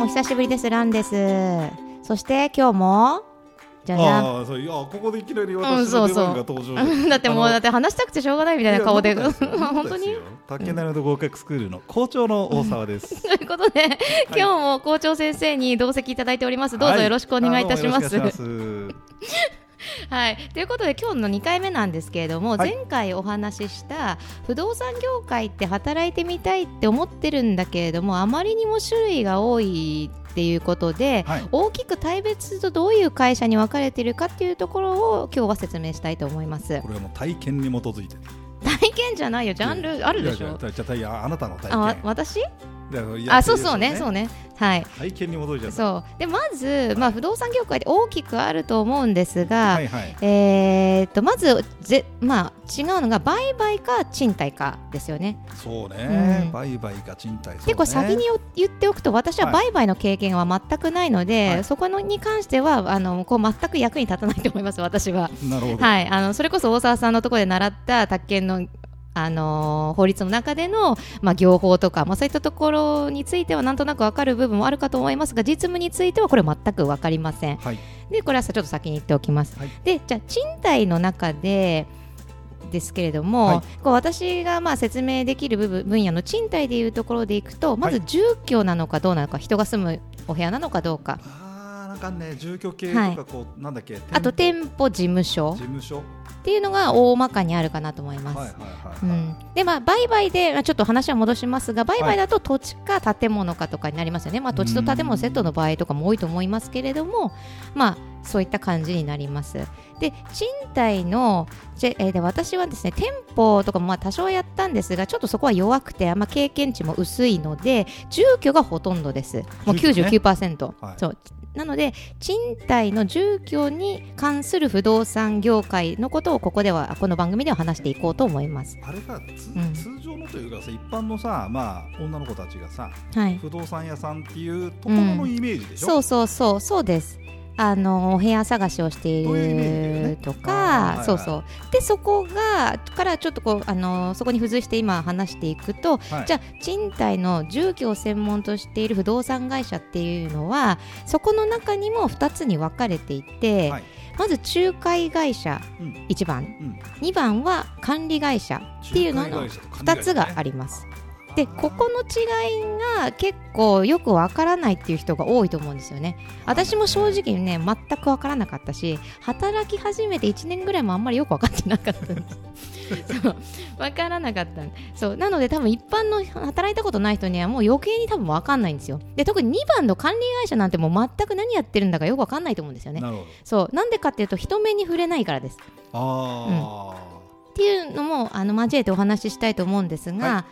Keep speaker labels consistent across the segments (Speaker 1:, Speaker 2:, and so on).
Speaker 1: お久しぶりですランです。そして今日もじゃじゃん。
Speaker 2: ああそういやここでいきなり
Speaker 1: うん
Speaker 2: 私
Speaker 1: そうそう。
Speaker 2: の出番が登場して
Speaker 1: だってもうだって話したくてしょうがないみたいな顔で。本当に？
Speaker 2: 竹内の合格スクールの校長の大沢です。
Speaker 1: とい。うことで、今日も校長先生に同席いただいております。どうぞよろしくお願いいたします。
Speaker 2: はい
Speaker 1: はい、ということで今日の2回目なんですけれども、
Speaker 2: はい。
Speaker 1: 前回お話しした不動産業界って働いてみたいって思ってるんだけれどもあまりにも種類が多いっていうことで、
Speaker 2: はい。
Speaker 1: 大きく大別とどういう会社に分かれているかっていうところを今日は説明したいと思います。
Speaker 2: これはもう体験に基づいて。
Speaker 1: 体験じゃないよ。ジャンルあるでしょ？
Speaker 2: やじゃあいやあなたの体験。
Speaker 1: 私？
Speaker 2: いやいや
Speaker 1: あそうそうねそうねはい
Speaker 2: 体験に基づいて。
Speaker 1: そうでまず、まあ、不動産業界で大きくあると思うんですが、
Speaker 2: はいはい。
Speaker 1: えー、とまずぜ、まあ、違うのが売買か賃貸かですよね。
Speaker 2: そうね
Speaker 1: うん。
Speaker 2: 売買か賃貸。
Speaker 1: 結構先によ言っておくと私は
Speaker 2: はい
Speaker 1: 売買の経験は全くないので、
Speaker 2: はい
Speaker 1: そこのに関してはあのこう全く役に立たないと思います私は。
Speaker 2: なるほど。
Speaker 1: はい、あのそれこそ大沢さんのところで習った宅建のあのー法律の中での、まあ、業法とか、まあ、そういったところについてはなんとなく分かる部分もあるかと思いますが実務についてはこれ全く分かりません。
Speaker 2: はい。
Speaker 1: でこれはさちょっと先に言っておきます。
Speaker 2: はい
Speaker 1: でじゃあ賃貸の中でですけれども、
Speaker 2: はい
Speaker 1: こう私がまあ説明できる部分分野の賃貸でいうところでいくとまず住居なのかどうなのか、人が住むお部屋なのかどうか
Speaker 2: なんかね住居系
Speaker 1: はい。
Speaker 2: とかこうなんだっけ。
Speaker 1: あと店舗。事務所。
Speaker 2: 事務所。
Speaker 1: っていうのが大まかにあるかなと思います。でまあ売買でまあちょっと話は戻しますが売買だと土地か建物かとかになりますよね、まあ、土地と建物セットの場合とかも多いと思いますけれどもまあそういった感じになります。で賃貸のじゃえーで私はですね店舗とかもまあ多少やったんですがちょっとそこは弱くてあんま経験値も薄いので住居がほとんどです。もう
Speaker 2: 住居ね。
Speaker 1: 99%、
Speaker 2: はい。
Speaker 1: そうなので賃貸の住居に関する不動産業界のことをここではこの番組では話していこうと思います。
Speaker 2: あれかつ
Speaker 1: うん。
Speaker 2: 通常のというかさ一般のさまあ女の子たちがさ
Speaker 1: はい。
Speaker 2: 不動産屋さんっていうところのイメージでしょ？
Speaker 1: そうそうそう。そうですあのお部屋探しをしているとか
Speaker 2: はい
Speaker 1: そうそう。でそこがからちょっとこうあのそこに付随して今話していくと、
Speaker 2: はい。
Speaker 1: じゃあ賃貸の住居を専門としている不動産会社っていうのはそこの中にも2つに分かれていて、
Speaker 2: はい。
Speaker 1: まず仲介会社
Speaker 2: うん。
Speaker 1: 1番。
Speaker 2: うん。
Speaker 1: 2番は管理会社っていうのの2つがあります。でここの違いが結構よくわからないっていう人が多いと思うんですよね。私も正直ね全くわからなかったし働き始めて1年ぐらいもあんまりよく分かってなかったんです。そう分からなかったそうなので多分一般の働いたことない人にはもう余計に多分分かんないんですよ。で特に2番の管理会社なんてもう全く何やってるんだかよく分かんないと思うんですよね。そうなんでかっていうと人目に触れないからです。
Speaker 2: あ
Speaker 1: っていうのもあの交えてお話ししたいと思うんですが、
Speaker 2: は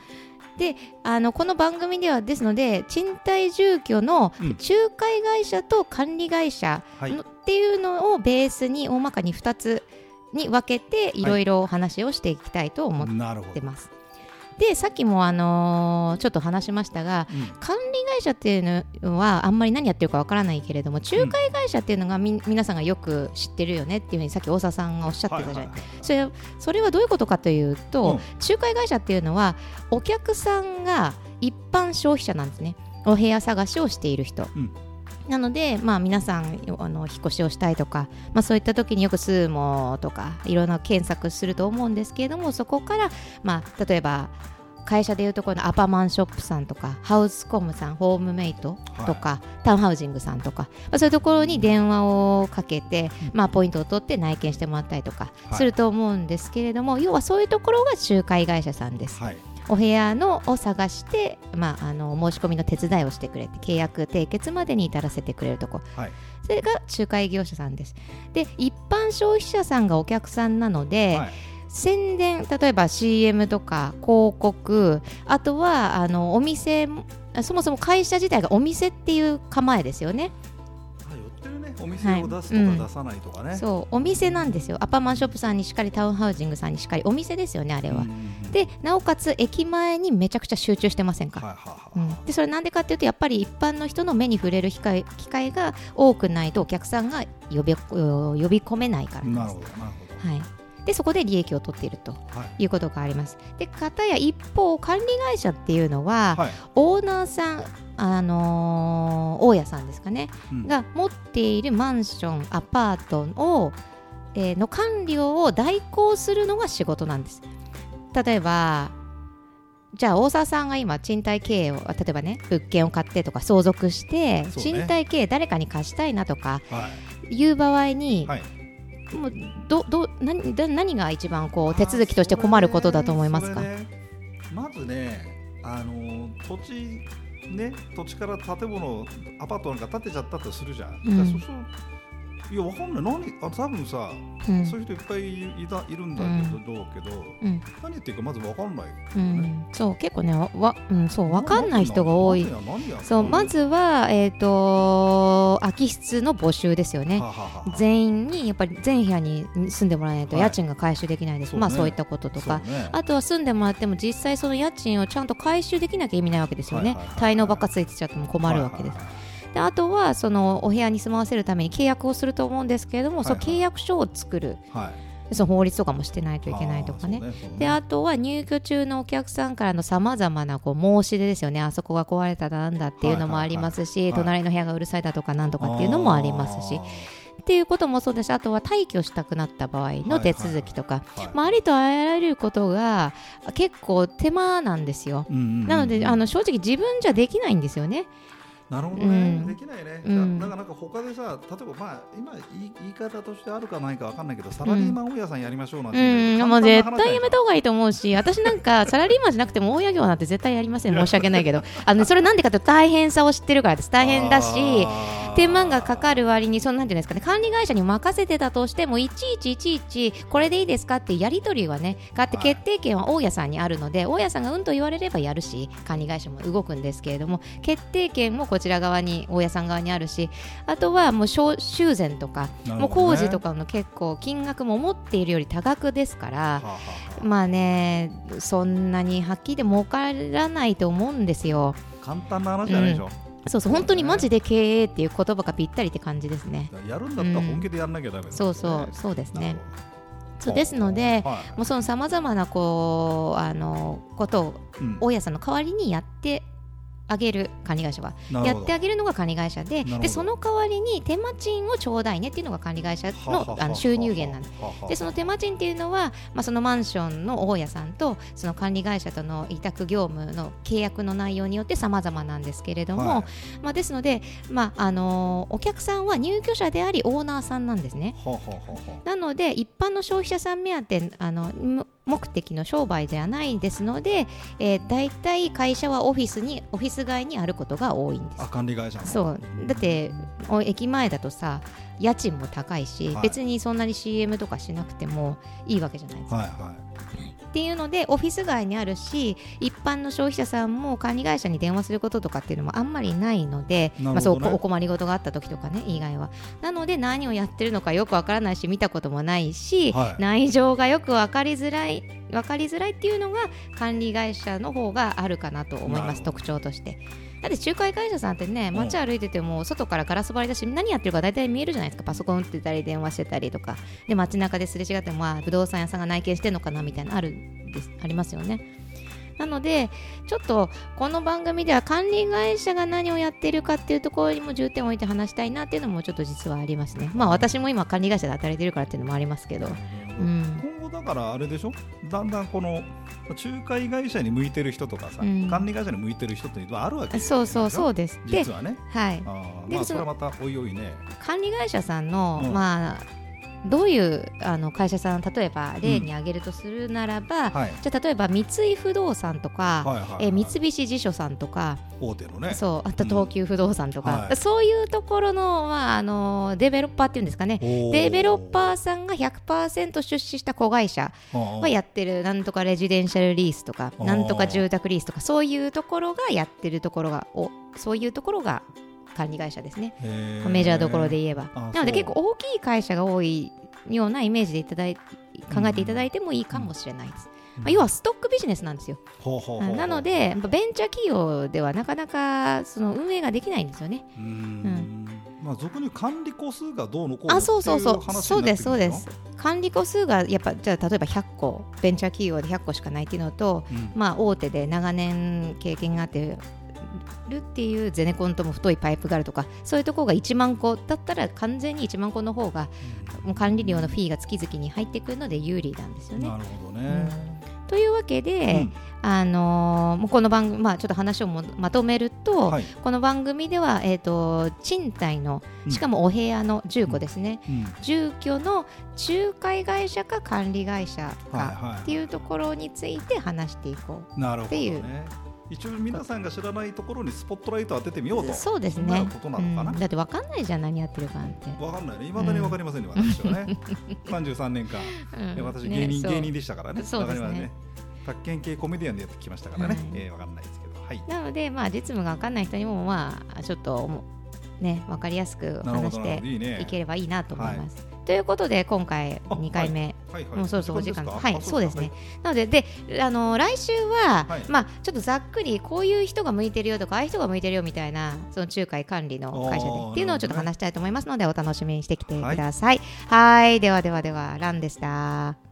Speaker 1: であのこの番組ではですので賃貸住居の
Speaker 2: うん
Speaker 1: 仲介会社と管理会社の、っていうのをベースに大まかに2つに分けていろいろお話をしていきたいと思っ。てます。でさっきも、あのーちょっと話しましたが
Speaker 2: うん。
Speaker 1: 管理会社っていうのはあんまり何やってるかわからないけれども仲介会社っていうのがみ、皆さんがよく知ってるよねっていうふうにさっき大沢さんがおっしゃってたじゃない、それそれはどういうことかというと、
Speaker 2: うん。
Speaker 1: 仲介会社っていうのはお客さんが一般消費者なんですね。お部屋探しをしている人、
Speaker 2: うん
Speaker 1: なので、まあ、皆さんあの引っ越しをしたいとか、まあ、そういった時によくスーモとかいろんな検索すると思うんですけれどもそこから、まあ、例えば会社でいうところのアパマンショップさんとかハウスコムさんホームメイトとか、タウンハウジングさんとか、まあ、そういうところに電話をかけて、まあ、ポイントを取って内見してもらったりとか
Speaker 2: はい
Speaker 1: すると思うんですけれども、要はそういうところが仲介会社さんです。
Speaker 2: はい。
Speaker 1: お部屋のを探して、まあ、あの申し込みの手伝いをしてくれて契約締結までに至らせてくれるとこ。ろ、
Speaker 2: はい。
Speaker 1: それが仲介業者さんです。で一般消費者さんがお客さんなので、
Speaker 2: はい。
Speaker 1: 宣伝例えば CM とか広告あとはあのお店そもそも会社自体がお店っていう構えですよね
Speaker 2: 店を出すとか出さないとかね。
Speaker 1: そうお店なんですよアパマンショップさんにしっかりタウンハウジングさんにしっかりお店ですよねあれは、
Speaker 2: うん
Speaker 1: でなおかつ駅前にめちゃくちゃ集中してませんか、
Speaker 2: はいはいはい。
Speaker 1: うん、でそれなんでかっていうとやっぱり一般の人の目に触れる機会機会が多くないとお客さんが呼び呼び込めないからな
Speaker 2: るほどなるほ
Speaker 1: はい、でそこで利益を取っていると
Speaker 2: ど。はい。
Speaker 1: いうことがありますで片や一方管理会社っていうのは、
Speaker 2: はい。
Speaker 1: オーナーさんあのー大家さんですかね、
Speaker 2: うん。
Speaker 1: が持っているマンションアパートを、えーの管理を代行するのが仕事なんです。例えばじゃあ大沢さんが今賃貸経営を例えばね物件を買ってとか相続して、
Speaker 2: ね。
Speaker 1: 賃貸経営誰かに貸したいなとか
Speaker 2: はい。
Speaker 1: いう場合に、
Speaker 2: はい。
Speaker 1: もうどど何だ何が一番こう手続きとして困ることだと思いますか、
Speaker 2: ねまずねあの土地ね土地から建物アパートなんか建てちゃったとするじゃん、
Speaker 1: うん。
Speaker 2: だからそうするいやわかんない。何あ多分さ、
Speaker 1: うん。
Speaker 2: そういう人いっぱいいたいるんだけど、けど
Speaker 1: うん。
Speaker 2: 何言ってるかまずわかんない、
Speaker 1: うん、そう結構ねわわ、うん、そう分かんない人が多い。そうまずは、えー、と空き室の募集ですよね。
Speaker 2: はははは。
Speaker 1: 全員にやっぱり全部屋に住んでもらえないと
Speaker 2: はい。
Speaker 1: 家賃が回収できないです、
Speaker 2: そうね。
Speaker 1: まあそういったこととか、
Speaker 2: ね。
Speaker 1: あとは住んでもらっても実際その家賃をちゃんと回収できなきゃ意味ないわけですよね、
Speaker 2: はいはいはい
Speaker 1: 滞納ばっかついてちゃっても困るわけです、
Speaker 2: はいはいはい
Speaker 1: であとはそのお部屋に住まわせるために契約をすると思うんですけれども、
Speaker 2: はいはい。
Speaker 1: その契約書を作る。
Speaker 2: はい。
Speaker 1: その法律とかもしてないといけないとかね。
Speaker 2: あーそうそうね。
Speaker 1: であとは入居中のお客さんからのさまざまなこう申し出ですよね。あそこが壊れたらなんだっていうのもありますし、隣の部屋がうるさいだとかなんとかっていうのもありますし。っていうこともそうですしあとは退去したくなった場合の手続きとか、まあ、ありとあらゆることが結構手間なんですよ。なのであの正直自分じゃできないんですよね。
Speaker 2: なるほどね、
Speaker 1: うん。
Speaker 2: できないね、
Speaker 1: うん。
Speaker 2: だだからなんか他でさ例えばまあ今言い言い方としてあるかないかわかんないけどサラリーマン大家さんやりましょうなんて
Speaker 1: うん、もう絶対やめた方がいいと思うし、私なんか サラリーマンじゃなくても大家業なんて絶対やりません。申し訳ないけど、あのそれなんでかというと大変さを知ってるからです。大変だし、手間がかかる割に、そのなんていうんですかね、管理会社に任せてたとしても、いちいちいちいち、これでいいですかってやり取りはね、があって、
Speaker 2: はい
Speaker 1: 決定権は大家さんにあるので、大家さんがうんと言われればやるし、管理会社も動くんですけれども、決定権もこちら側に、大家さん側にあるし、あとはもう修修繕とか、
Speaker 2: ね
Speaker 1: もう工事とかの結構、金額も思っているより多額ですから。
Speaker 2: はあはあはあ
Speaker 1: まあね、そんなにはっきりで儲からないと思うんですよ。
Speaker 2: 簡単な話じゃないでしょ、
Speaker 1: そうそう、本当にマジで経営っていう言葉がぴったりって感じですね。
Speaker 2: やるんだったら本気でやんなきゃダメだ、
Speaker 1: そうそう、そうですね。そうですので、もうそのさまざまなこうあのことを
Speaker 2: うん。
Speaker 1: 大家さんの代わりにやってあげる管理会社は。やってあげるのが管理会社ででその代わりに手間賃をちょうだいねっていうのが管理会社のあの収入源なんででその手間賃っていうのは、まあ、そのマンションの大家さんとその管理会社との委託業務の契約の内容によって様々なんですけれども、
Speaker 2: はい。
Speaker 1: まあ、ですので、まああのーお客さんは入居者でありオーナーさんなんですね。なので一般の消費者さん目当てあのむ目的の商売ではないですので、えー、大体会社はオフィスにオフィス街にあることが多いんです。
Speaker 2: ああ。管理会社の
Speaker 1: そう。だってお駅前だとさ家賃も高いし、
Speaker 2: はい。
Speaker 1: 別にそんなに CM とかしなくてもいいわけじゃないですか。
Speaker 2: はいは
Speaker 1: っていうのでオフィス街にあるし一般の消費者さんも管理会社に電話することとかっていうのもあんまりないので、
Speaker 2: ね。
Speaker 1: まあ、そうお困りごとがあった時とかね以外は。なので何をやってるのかよくわからないし見たこともないし、
Speaker 2: はい。
Speaker 1: 内情がよく分かりづらい分かりづらいっていうのが管理会社の方があるかなと思います特徴として。だって仲介会社さんってね
Speaker 2: ん。
Speaker 1: 街歩いてても外からガラス張りだし何やってるか大体見えるじゃないですか。パソコン打ってたり電話してたりとか。で街中ですれ違ってもまあ不動産屋さんが内見してんのかなみたいなのあるんですありますよね。なのでちょっとこの番組では管理会社が何をやってるかっていうところにも重点を置いて話したいなっていうのもちょっと実はありますね。まあ私も今管理会社で働いてるからっていうのもありますけど。うん
Speaker 2: からあれでしょ？だんだんこの仲介会社に向いてる人とかさ、
Speaker 1: うん。
Speaker 2: 管理会社に向いてる人っていうのはあるわけ
Speaker 1: そうそうそう
Speaker 2: う
Speaker 1: です。で
Speaker 2: 実はね。
Speaker 1: はい。
Speaker 2: あまあそれはまたおいおいね。
Speaker 1: 管理会社さんの、
Speaker 2: うん。
Speaker 1: まあどういうあの会社さん例えば例に挙げるとするならば、
Speaker 2: はい。
Speaker 1: じゃあ例えば三井不動産とか、
Speaker 2: はいはいはい。
Speaker 1: えー三菱地所さんとか、
Speaker 2: 大手のね。
Speaker 1: そうあと東急不動産とか、
Speaker 2: はい。
Speaker 1: そういうところの,、まあ、あのデベロッパーっていうんですかね。デベロッパーさんが100%出資した子会社
Speaker 2: は
Speaker 1: がやってる。なんとかレジデンシャルリースとかなんとか住宅リースとかそういうところがやってるところがおそういうところが管理会社ですね。メジャーどころで言えば。
Speaker 2: あ
Speaker 1: なので結構大きい会社が多いようなイメージでいただい考えていただいてもいいかもしれないです、まあ、要はストックビジネスなんですよ。
Speaker 2: ほうほうほうほう。
Speaker 1: なのでベンチャー企業ではなかなかその運営ができないんですよね。
Speaker 2: うまあ俗に管理個数がどうのこうの
Speaker 1: あそうそうそう。そうですそうです。管理個数がやっぱじゃあ例えば100個ベンチャー企業で100個しかないっていうのと
Speaker 2: くるの
Speaker 1: まあ大手で長年経験があってるっていうゼネコンとも太いパイプがあるとかそういうところが1万個だったら完全に1万個の方がもう管理料のフィーが月々に入ってくるので有利なんですよね。
Speaker 2: なるほどね、
Speaker 1: うん、というわけで、うん。あのー、この番組、まあ、ちょっと話をまとめると、はい、この番組では、えーと、賃貸のしかもお部屋の住居ですね、うん。うん、住居の仲介会社か管理会社かっていうところについて話していこうっていう。
Speaker 2: ね、一応皆さんが知らないところにスポットライト当ててみようと。
Speaker 1: そうですね。ことなのかな、うん、だって分かんないじゃん何やってるかって
Speaker 2: 分かんないねいまだに分かりませんね、私はね。33年間、私芸人、ね、芸人でしたからね。
Speaker 1: そうですね。
Speaker 2: 宅建系コメディアンでやってきましたからね、うん、えー、分かんない。ですけど、はい、
Speaker 1: なので、まあ、実務が分かんない人にも、まあ、ちょっとね、分かりやすく話していければいいなと思います。ということで今回2回目、はいはい。はい、もうそろそろお時間。はいそうですね、なのでであの来週は、まあちょっとざっくりこういう人が向いてるよとかああいう人が向いてるよみたいなその仲介管理の会社でっていうのをちょっと話したいと思いますのでお楽しみにしてきてください。はい。ではではではランでした。